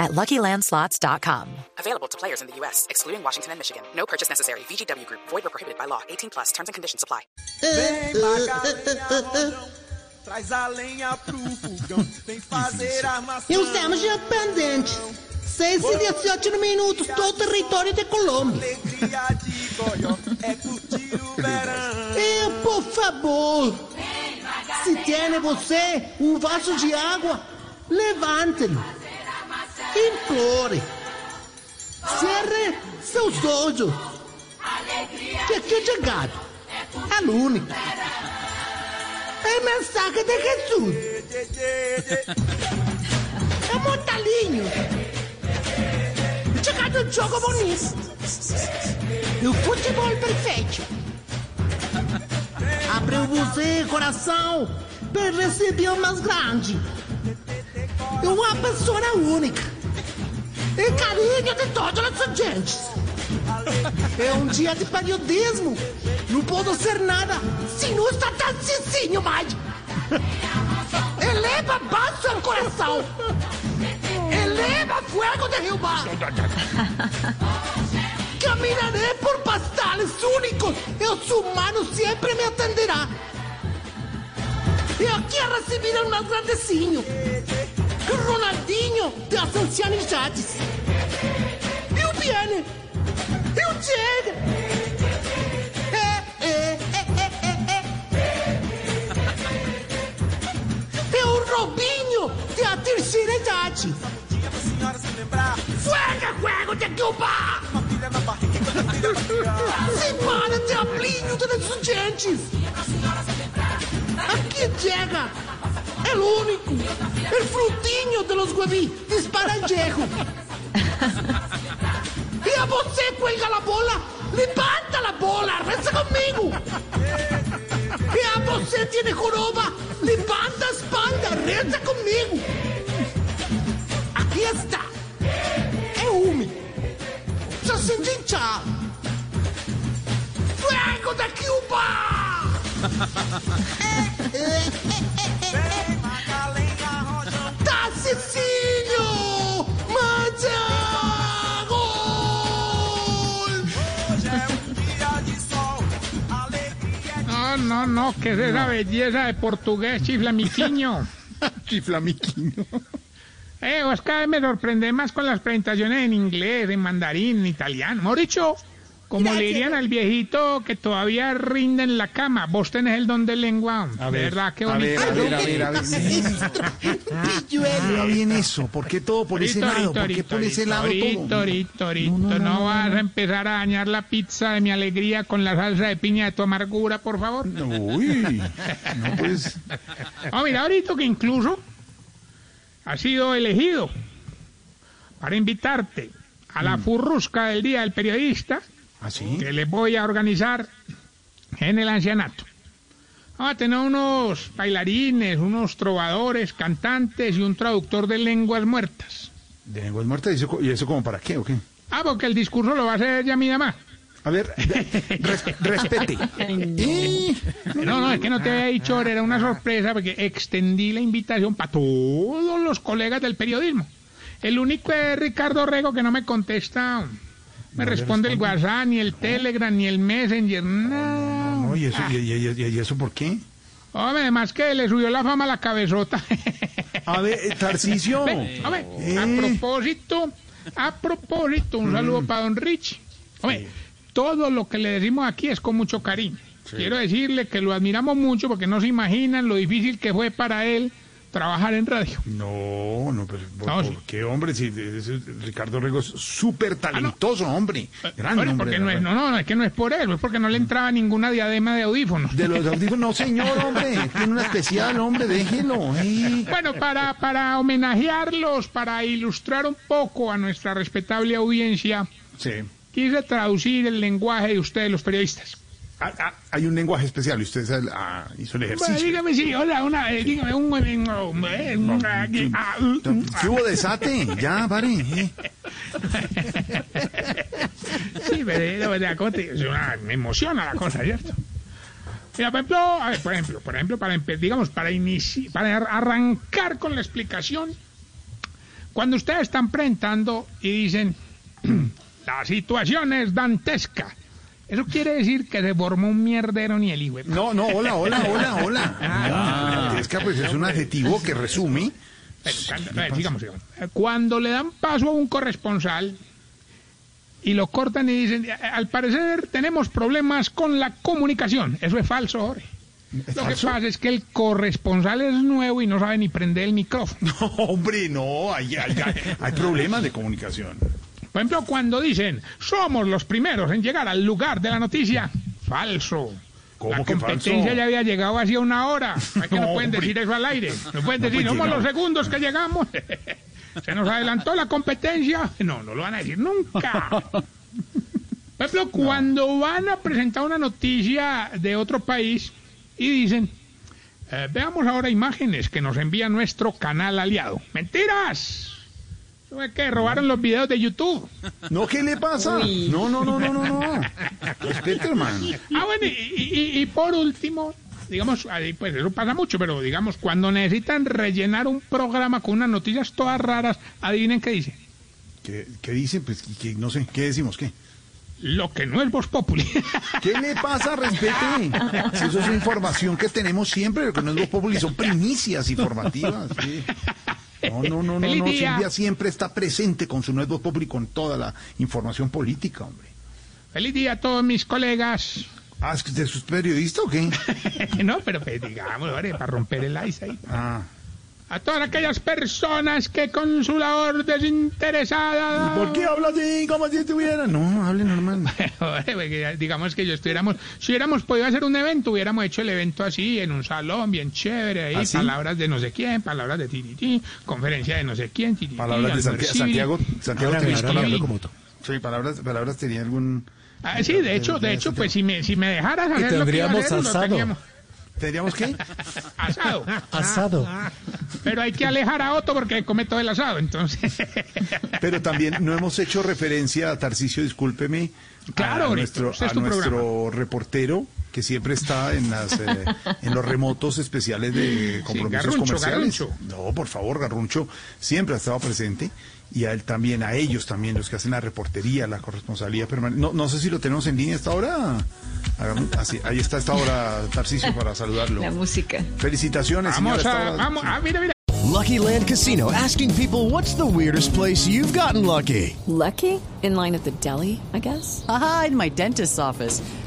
at LuckyLandSlots.com. Available to players in the U.S., excluding Washington and Michigan. No purchase necessary. VGW Group. Void or prohibited by law. 18 plus. Terms and conditions apply. Vem Magalhães, traz a lenha pro fogão, vem fazer armação. Estamos independentes. 6 e 18 minutos, todo o território de Colômbia. Alegria de Goió é curtir o verão. E, por favor, se tem você um vaso de água, levante-lo. Implore. Cerre seus olhos. Que é chegado. É único. É mensagem de Jesus. É mortalinho. Chegado um jogo bonito. E o futebol perfeito. Abriu você, coração, para receber o mais grande. É uma pessoa única. E carinho de todos os estudantes. É um dia de periodismo. Não posso ser nada se não está tão cicinho mais. Eleva baixo o coração. Eleva fogo de Rio Bar. Caminharé por pastales únicos. E os humanos sempre me atenderá. E aqui a receber o mais grandezinho. Ronaldinho das ancianidades. E o Piane. E o Diego. É, é, é, é, é. é. é o Robinho da terceira idade. Fuega, fuego de Cuba! Se para, diablinho, todos os dientes! É Aqui, Diego! É o único. El frutinho de los hueví. Disparanjejo. E a você, cuelga la bola. Levanta la bola. Reza comigo. E a você, tiene joroba. Levanta a espalda. Reza comigo. Aqui está. É úmido. Já senti tchau. Fuego da Cuba! sol. Alegria No, no, no, que es esa belleza de portugués chiflamiquiño. Chiflamiquinho. Eh, vez me sorprende más con las presentaciones en inglés, en mandarín, en italiano. Mejor dicho, como le dirían al viejito que todavía rinde en la cama, vos tenés el don de lengua. A de ver, verdad, qué a bonito. ver, a ver, a ver, a ver. Bien eso. ¿Por qué todo por ese lado? ¿Por qué ese lado todo? No, no, no, No no, vas no. a empezar a dañar la pizza de mi alegría con la salsa de piña de tu amargura, por favor. Uy, no pues. Ah, mira, ahorita que incluso ha sido elegido para invitarte a la furrusca del Día del Periodista ¿Así? que les voy a organizar en el ancianato. Vamos a tener unos bailarines, unos trovadores, cantantes y un traductor de lenguas muertas. ¿De lenguas muertas? ¿Y eso, ¿Y eso como para qué o qué? Ah, porque el discurso lo va a hacer ya mi mamá. A ver, res- respete. Eh, No, no, es que no te había dicho, era una sorpresa porque extendí la invitación para todos los colegas del periodismo. El único es Ricardo Rego que no me contesta, me No responde el. WhatsApp, ni el Telegram, ni el Messenger, nada. No, ¿y eso, y, y- y- y eso por qué? Hombre, además que le subió la fama a la cabezota. A ver, eh, Tarcisio. Ve, hombre, Eh. a propósito, a propósito, un saludo para don Rich. Hombre, todo lo que le decimos aquí es con mucho cariño. Quiero decirle que lo admiramos mucho porque no se imaginan lo difícil que fue para él trabajar en radio. No, no, pero ¿por, No, por sí. qué, hombre? Si Ricardo Rego es súper talentoso, hombre. Gran Hombre, hombre. porque de no es, no, no, es que no es por él, es porque no le entraba ninguna diadema de audífonos. De los audífonos, no, señor, hombre. Tiene una especial, hombre, déjelo. eh. Bueno, para, para homenajearlos, para ilustrar un poco a nuestra respetable audiencia, Sí. quise traducir el lenguaje de ustedes, los periodistas. Ah, ah, hay un lenguaje especial y usted ah, hizo el Bueno, ejercicio. dígame si, hola, una, eh, dígame un... ¿Qué hubo desate? Ya, pare. eh. Sí, pero eh, no, ya, ¿cómo te- es una- me emociona la cosa, ¿cierto? Mira, por ejemplo, a ver, por ejemplo, por ejemplo, para digamos, para iniciar, para ar- arrancar con la explicación, cuando ustedes están presentando y dicen la situación es dantesca, eso quiere decir que se formó un mierdero ni el hijo. No, no, hola, hola, hola, hola. Ah, es que pues, es un adjetivo que resume. Pero, cuando- a ver. Cuando le dan paso a un corresponsal y lo cortan y dicen, "Eh, al parecer tenemos problemas con la comunicación. Eso es falso, Jorge. Lo que pasa es que el corresponsal es nuevo y no sabe ni prender el micrófono. No, hombre, no, hay, hay, hay- hay problemas de comunicación. Por ejemplo, cuando dicen, somos los primeros en llegar al lugar de la noticia. Falso. ¿Cómo la competencia ya había llegado hacía una hora. Es que no, No, pueden decir eso al aire. No pueden decir, pues somos los segundos que llegamos. Se nos adelantó la competencia. No, no lo van a decir nunca. Por ejemplo, cuando van a presentar una noticia de otro país y dicen, eh, veamos ahora imágenes que nos envía nuestro canal aliado. ¡Mentiras! Es que robaron los videos de YouTube. No, ¿qué le pasa? No, no, no, no, no, no. Respete, hermano. Ah, bueno, y, y- y por último, digamos, pues eso pasa mucho, pero digamos, cuando necesitan rellenar un programa con unas noticias todas raras, adivinen qué dice. ¿Qué, qué dice? Pues que no sé, ¿qué decimos? ¿Qué? Lo que no es Voz Populi. ¿Qué le pasa? Respete. Si eso es información que tenemos siempre, lo que no es Voz Populi, son primicias informativas. sí. No, no, no, no, no. Silvia siempre está presente con su Voz Populi, con toda la información política, hombre. Feliz día a todos mis colegas. Ah, ¿es que usted es periodista o qué? no, pero pues, digamos, para romper el ice ahí. Ah. A todas aquellas personas que con su labor desinteresada... ¿Por qué habla así como si estuviera? No, hable normal. Digamos que yo estuviéramos, si hubiéramos podido hacer un evento, hubiéramos hecho el evento así, en un salón bien chévere, ahí, ¿Ah, sí? palabras de no sé quién, palabras de tititi, conferencia de no sé quién, Palabras de. Santiago. Santiago Ahora me tenía- hablando como tú. Sí, palabras, palabras tenía algún. Ah, sí, de hecho, de hecho, pues si me, si me dejaras hacer lo que iba a tendríamos hacer, lo asado. teníamos ¿Tendríamos qué? asado. Asado. Pero hay que alejar a Otto porque come todo el asado, entonces. Pero también no hemos hecho referencia a Tarcisio, discúlpeme. Claro, a nuestro, ese es a nuestro reportero que siempre está en las eh, en los remotos especiales de compromisos Garruncho, comerciales. Garruncho. No, por favor, Garruncho siempre ha estado presente y a él también, a ellos también, los que hacen la reportería, la corresponsalía permanente. No, no sé si lo tenemos en línea hasta ahora. Así, ahí está esta hora Tarcisio para saludarlo. La música. Felicitaciones, Vamos señora, a, vamos, ah, mira, mira. Lucky Land Casino asking people what's the weirdest place you've gotten lucky? Lucky? In line at the deli, I guess? Aha, in my dentist's office.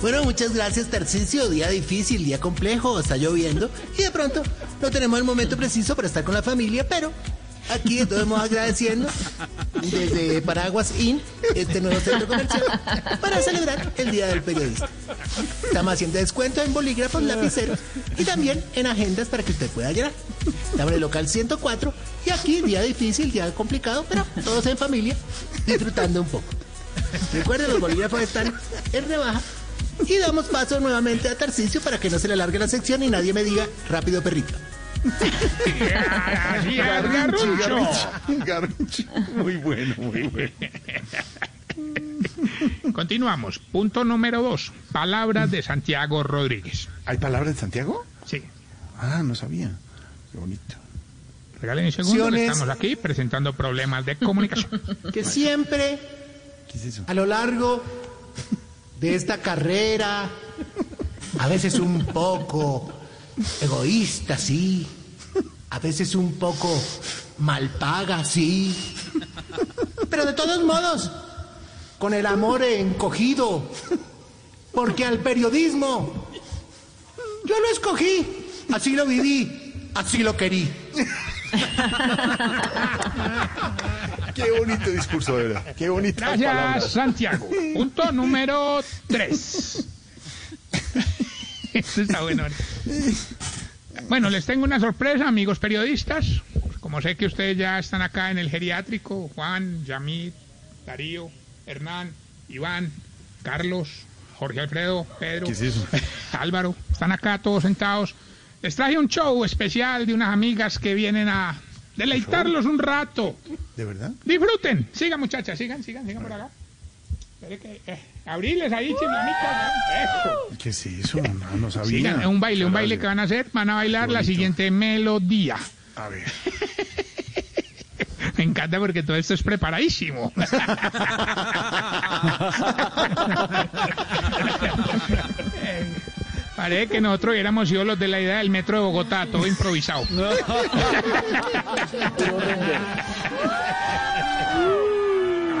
Bueno, muchas gracias, Tarcisio. Día difícil, día complejo, está lloviendo y de pronto no tenemos el momento preciso para estar con la familia, pero aquí estamos agradeciendo desde Paraguas Inn, este nuevo centro comercial, para celebrar el Día del Periodista. Estamos haciendo descuento en bolígrafos, lapiceros y también en agendas para que usted pueda llenar. Estamos en el local 104 y aquí día difícil, día complicado, pero todos en familia, disfrutando un poco. Recuerden, los bolígrafos están en rebaja. Y damos paso nuevamente a Tarcisio para que no se le alargue la sección y nadie me diga rápido perrito. Así es. Garruncho, Garruncho. Muy bueno, muy bueno. Continuamos. Punto número dos. Palabras de Santiago Rodríguez. ¿Hay palabras de Santiago? Sí. Ah, no sabía. Qué bonito. Regalen un segundo. que. Estamos aquí presentando problemas de comunicación. Que siempre ¿Qué es eso? a lo largo esta carrera, a veces un poco egoísta, sí, a veces un poco mal paga, sí, pero de todos modos, con el amor encogido, porque al periodismo yo lo escogí así lo viví, así lo querí. Qué bonito discurso, de verdad. Qué bonita Gracias, palabras. Santiago. Punto número 3. Esto está bueno. Bueno, les tengo una sorpresa, amigos periodistas. Como sé que ustedes ya están acá en el geriátrico, Juan, Yamit, Darío, Hernán, Iván, Carlos, Jorge Alfredo, Pedro. Álvaro, están acá todos sentados. Les traje un show especial de unas amigas que vienen a deleitarlos un rato. ¿De verdad? Disfruten. Sigan, muchachas, sigan, sigan, sigan por acá. Espere que. Eh, abriles ahí, chiflamitas. Eso. ¿Qué es eso? No, no sabía. Sigan, es un baile, un baile que van a hacer. Van a bailar la siguiente melodía. A ver. Me encanta porque todo esto es preparadísimo. Eh, Parece que nosotros hubiéramos sido los de la idea del metro de Bogotá, todo improvisado.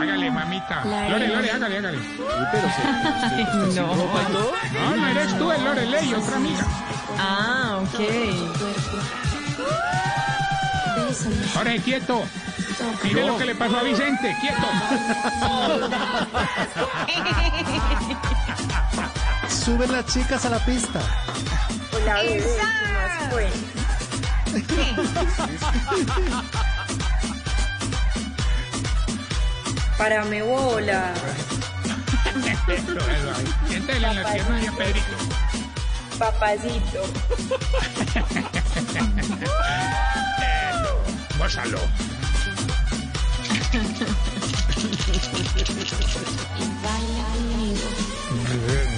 hágale, mamita. Lore, Lore, hágale, hágale. no. No, no eres tú, el Lorelei, otra amiga. Ah, ok. Jorge, quieto. Mire lo que le pasó a Vicente, quieto. Suben las chicas a la pista. Hola, bebé, ¿qué más fue? Párame bola. Eso, eso, ahí. Siéntele en la pierna a Pedrito. Papacito. Gózalo.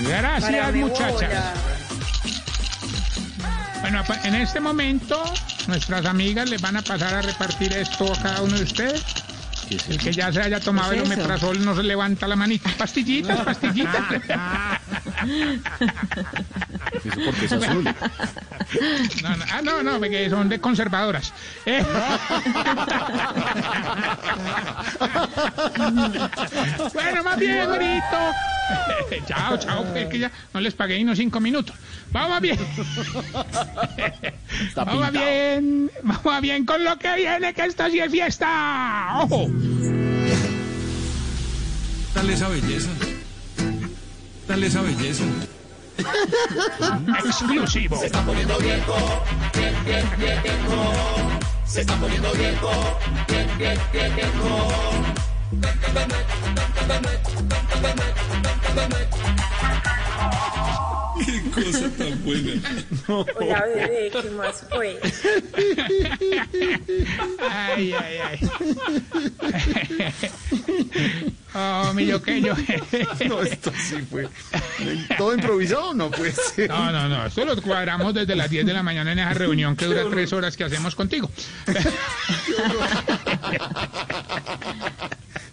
Gracias, Párame muchachas. bola. Bueno, en este momento, nuestras amigas les van a pasar a repartir esto a cada uno de ustedes. El que ya se haya tomado ¿Qué el omeprazol no se levanta la manita. Pastillitas, pastillitas. Eso porque es azul. No, no, ah, no, no, porque son de conservadoras. Eh. bueno, más bien, bonito. chao, chao, pues, que ya no les pagué unos cinco minutos. Vamos bien. vamos bien, vamos bien con lo que viene, que esto sí es fiesta. ¡Ojo! Dale esa belleza. Dale esa belleza. Exclusivo. Qué cosa tan buena. Hola, bebé, ¿qué más fue? Ay, ay, ay. Oh, mi yoqueyo. No, esto sí fue. ¿Todo improvisado? No puede ser. No, no, no. Esto lo cuadramos desde las 10 de la mañana en esa reunión que dura tres horas que hacemos contigo.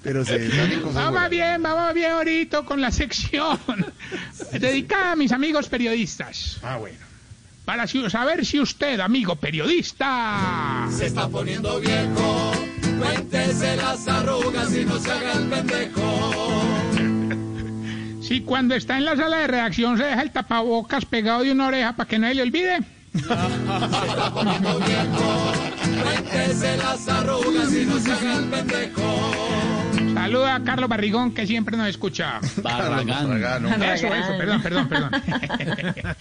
Pero se cosas Vamos bien, vamos bien ahorita con la sección dedicada a mis amigos periodistas. Ah, bueno. Para saber si usted, amigo periodista, Se está poniendo viejo, cuéntese las arrugas y no se haga el pendejo. si cuando está en la sala de redacción se deja el tapabocas pegado de una oreja para que no se le olvide. Cuéntese las arrugas y no se haga el pendejo. Saluda a Carlos Barrigón que siempre nos escucha. Barragán. Eso, eso, perdón, perdón, perdón.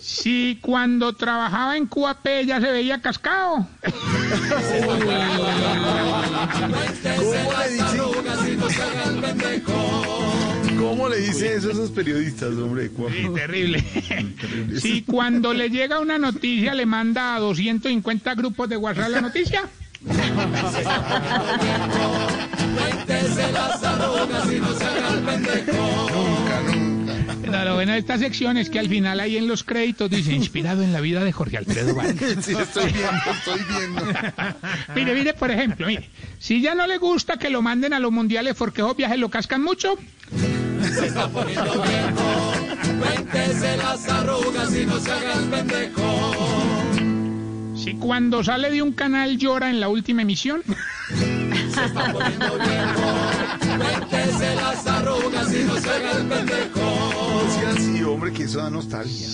Si cuando trabajaba en QAP ya se veía cascado. ¿Cómo le dice? ¿Cómo le dice eso a esos periodistas, hombre? Sí, terrible. Si cuando le llega una noticia le manda a 250 grupos de WhatsApp la noticia. Cuéntese las arrugas y no se haga el pendejo. Pero lo bueno de esta sección es que al final ahí en los créditos dice inspirado en la vida de Jorge Alfredo Vargas. Sí, estoy viendo, estoy viendo. Mire, mire, por ejemplo, mire, si ya no le gusta que lo manden a los mundiales porque esos viajes lo cascan mucho, Cuéntese las arrugas y no se haga el pendejo. si cuando sale de un canal llora en la última emisión, Cuéntese las arrugas y no se haga el pendejo. Así, hombre, que eso da nostalgia.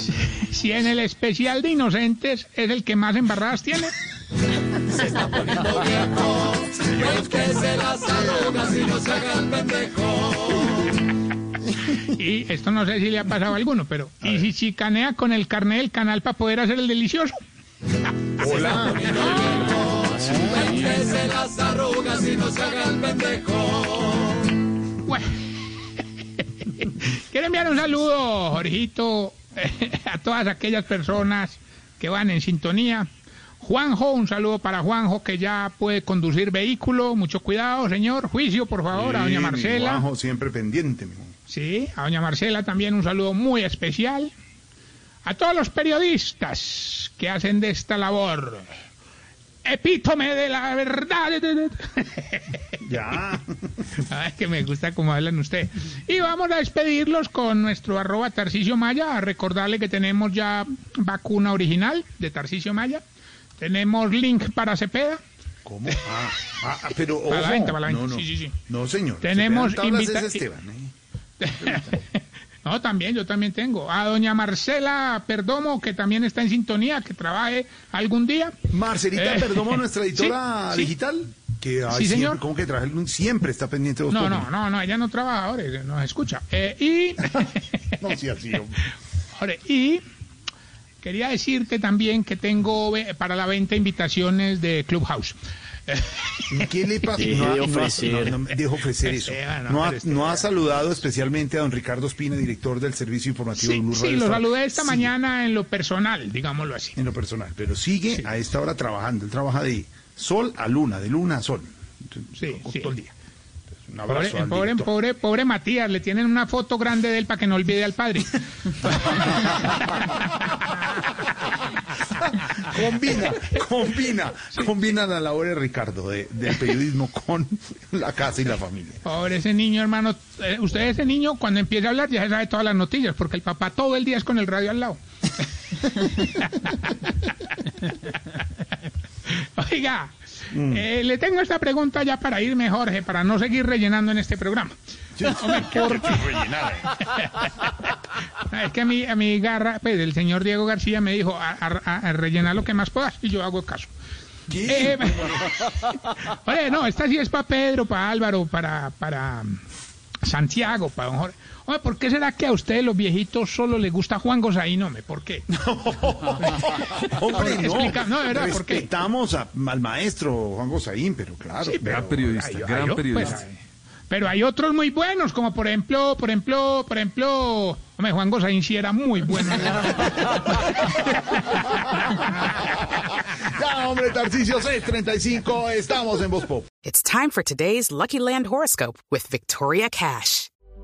Si en el especial de inocentes es el que más embarradas tiene. Se está poniendo viejo. Pues que se las arrugas y no se haga el pendejo. Y esto no sé si le ha pasado a alguno, pero ¿y si chicanea con el carnet del canal para poder hacer el delicioso? Hola. Las arrugas y no se haga el pendejo. Bueno. Quiero enviar un saludo, Jorgito, a todas aquellas personas que van en sintonía. Juanjo, un saludo para Juanjo que ya puede conducir vehículo. Mucho cuidado, señor. Juicio, por favor, a doña Marcela. Juanjo, siempre pendiente, mi. Sí, a doña Marcela también un saludo muy especial. A todos los periodistas que hacen de esta labor. Epítome de la verdad. Ya. Ay, que me gusta cómo hablan ustedes. Y vamos a despedirlos con nuestro arroba Tarcicio Maya, a recordarle que tenemos ya vacuna original de Tarcicio Maya. Tenemos link para Cepeda. ¿Cómo? Ah, ah, ah, pero Para la ojo. venta, para la venta. No, no. Sí, sí, sí. No, señor. Tenemos Cepeda Tablas invita- es Esteban, ¿eh? No, también, yo también tengo. A doña Marcela Perdomo, que también está en sintonía, que trabaje algún día. Marcelita Eh, Perdomo, nuestra editora sí, digital. Que ay, Sí, siempre- señor. ¿Cómo que traje? Siempre está pendiente de los No, no, no, no, ella no trabaja ahora, nos escucha. Eh, y, No, sí, así. Ahora, y quería decirte también que tengo para la venta invitaciones de Clubhouse. ¿Y ¿Qué le pasa? Deje No de ha- ofrecer. no, no, deje ofrecer eso. No, ha, no ha saludado especialmente a don Ricardo Espina, director del servicio informativo de Sí, Blue sí, lo saludé esta sí, mañana en lo personal, digámoslo así. En lo personal, pero sigue a esta hora trabajando. Él trabaja de sol a luna, de luna a sol. Sí, Todo el día. Un Pobre, pobre, pobre, pobre Matías, le tienen una foto grande de él para que no olvide al padre. Combina, combina, combina la labor de Ricardo de, del periodismo con la casa y la familia. Pobre ese niño, hermano. Eh, usted ese niño, cuando empieza a hablar, ya sabe todas las noticias, porque el papá todo el día es con el radio al lado. Oiga, Mm. eh, le tengo esta pregunta ya para irme, Jorge, para no seguir rellenando en este programa. Hombre, ¿por qué? Es que a mi, a mi garra, pues el señor Diego García me dijo a, a- a rellenar lo que más puedas y yo hago caso. Eh, Oye, no, esta sí es para Pedro, para Álvaro, para, para mm, Santiago, para don Jorge. Oye, ¿por qué será que a ustedes los viejitos solo les gusta Juan Gozaín? Hombre, ¿por qué? Hombre, no. Explica- no, de verdad, ¿por qué? Respetamos a- al maestro Juan Gozaín, pero claro. Sí, pero- Gran periodista, Hay- gran hay- periodista. pues, pero hay otros muy buenos, como por ejemplo, por ejemplo, por ejemplo, hombre, Juan Gozaín sí era muy bueno. Ya, hombre, Tarcicio 635, estamos en Voz Pop. It's time for today's Lucky Land horoscope with Victoria Cash.